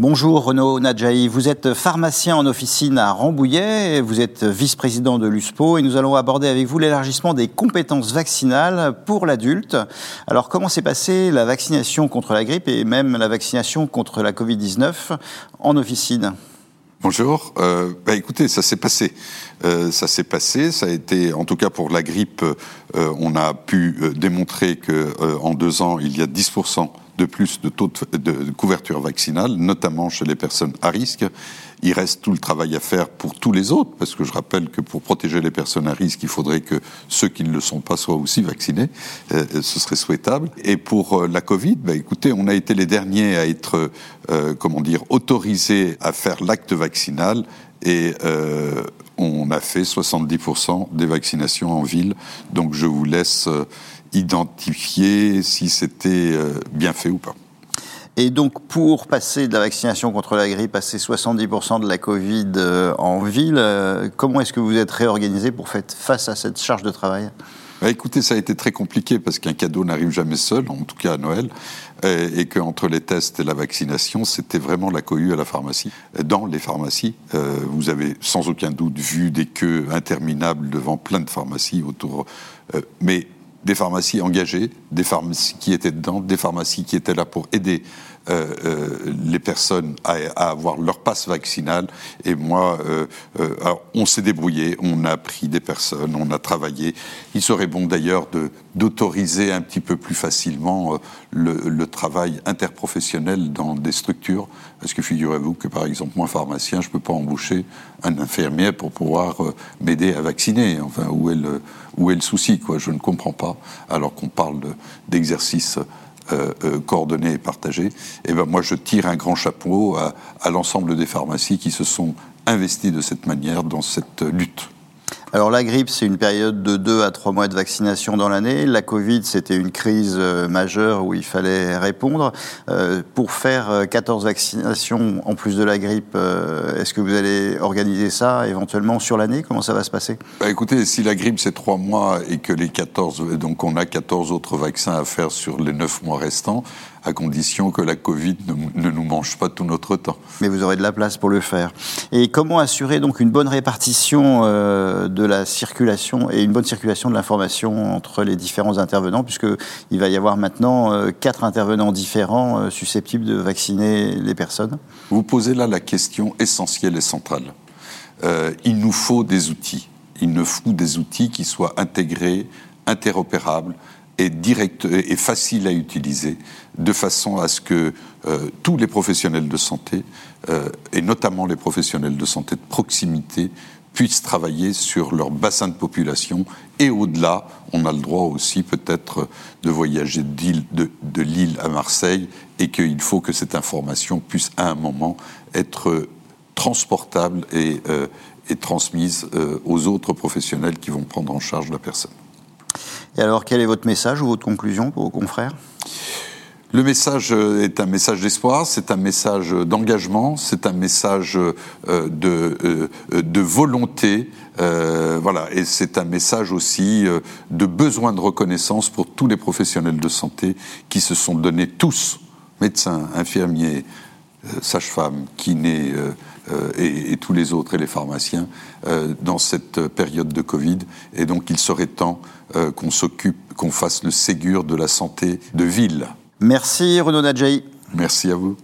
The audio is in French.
Bonjour Renaud Nadjaï, vous êtes pharmacien en officine à Rambouillet, vous êtes vice-président de l'USPO et nous allons aborder avec vous l'élargissement des compétences vaccinales pour l'adulte. Alors comment s'est passée la vaccination contre la grippe et même la vaccination contre la Covid-19 en officine? Bonjour. Euh, bah écoutez, ça s'est passé. Euh, ça s'est passé. Ça a été, en tout cas pour la grippe, euh, on a pu démontrer que en deux ans, il y a 10 de plus de taux de, couverture vaccinale, notamment chez les personnes à risque. Il reste tout le travail à faire pour tous les autres, parce que je rappelle que pour protéger les personnes à risque, il faudrait que ceux qui ne le sont pas soient aussi vaccinés. Euh, ce serait souhaitable. Et pour euh, la Covid, bah, écoutez, on a été les derniers à être, euh, comment dire, autorisés à faire l'acte vaccinal et on a fait 70% des vaccinations en ville. Donc je vous laisse identifier si c'était euh, bien fait ou pas. Et donc, pour passer de la vaccination contre la grippe à ces 70% de la Covid euh, en ville, euh, comment est-ce que vous êtes réorganisé pour faire face à cette charge de travail? Bah écoutez, ça a été très compliqué parce qu'un cadeau n'arrive jamais seul, en tout cas à Noël, et qu'entre les tests et la vaccination, c'était vraiment la cohue à la pharmacie. Dans les pharmacies, vous avez sans aucun doute vu des queues interminables devant plein de pharmacies autour. mais des pharmacies engagées, des pharmacies qui étaient dedans, des pharmacies qui étaient là pour aider euh, euh, les personnes à, avoir leur passe vaccinal. Et moi, euh, on s'est débrouillé, on a pris des personnes, on a travaillé. Il serait bon d'ailleurs d'autoriser un petit peu plus facilement le, travail interprofessionnel dans des structures. Parce que figurez-vous que par exemple, moi, pharmacien, je ne peux pas embaucher un infirmier pour pouvoir m'aider à vacciner. Enfin, où est le, souci quoi? Je ne comprends pas, alors qu'on parle d'exercice. De, euh, euh, coordonnée et partagée, et eh ben moi je tire un grand chapeau à, à l'ensemble des pharmacies qui se sont investies de cette manière dans cette lutte. Alors la grippe, c'est une période de 2 à 3 mois de vaccination dans l'année. La Covid, c'était une crise euh, majeure où il fallait répondre. Euh, pour faire 14 euh, vaccinations en plus de la grippe, est-ce que vous allez organiser ça éventuellement sur l'année? Comment ça va se passer? Bah Écoutez, si la grippe c'est 3 mois et que les 14, donc on a 14 autres vaccins à faire sur les 9 mois restants, à condition que la Covid ne, ne, nous mange pas tout notre temps. Mais vous aurez de la place pour le faire. Et comment assurer donc une bonne répartition euh, de la circulation et une bonne circulation de l'information entre les différents intervenants, puisqu'il va y avoir maintenant euh, quatre intervenants différents euh, susceptibles de vacciner les personnes? Vous posez là la question essentielle et centrale. Il nous faut des outils. Il nous faut des outils qui soient intégrés, interopérables, est direct et facile à utiliser, de façon à ce que euh, tous les professionnels de santé, euh, et notamment les professionnels de santé de proximité, puissent travailler sur leur bassin de population et au-delà, on a le droit aussi peut-être de voyager de, Lille à Marseille et qu'il faut que cette information puisse à un moment être transportable et, euh, transmise euh, aux autres professionnels qui vont prendre en charge la personne. Et alors, quel est votre message ou votre conclusion pour vos confrères? Le message euh, est un message d'espoir, c'est un message d'engagement, c'est un message euh, de, euh, de volonté, et c'est un message aussi de besoin de reconnaissance pour tous les professionnels de santé qui se sont donnés tous, médecins, infirmiers, sages-femmes, kinés euh, et, et, tous les autres et les pharmaciens euh, dans cette période de Covid. Et donc il serait temps euh, qu'on s'occupe, qu'on fasse le Ségur de la santé de ville. Merci Renaud Nadjaï. Merci à vous.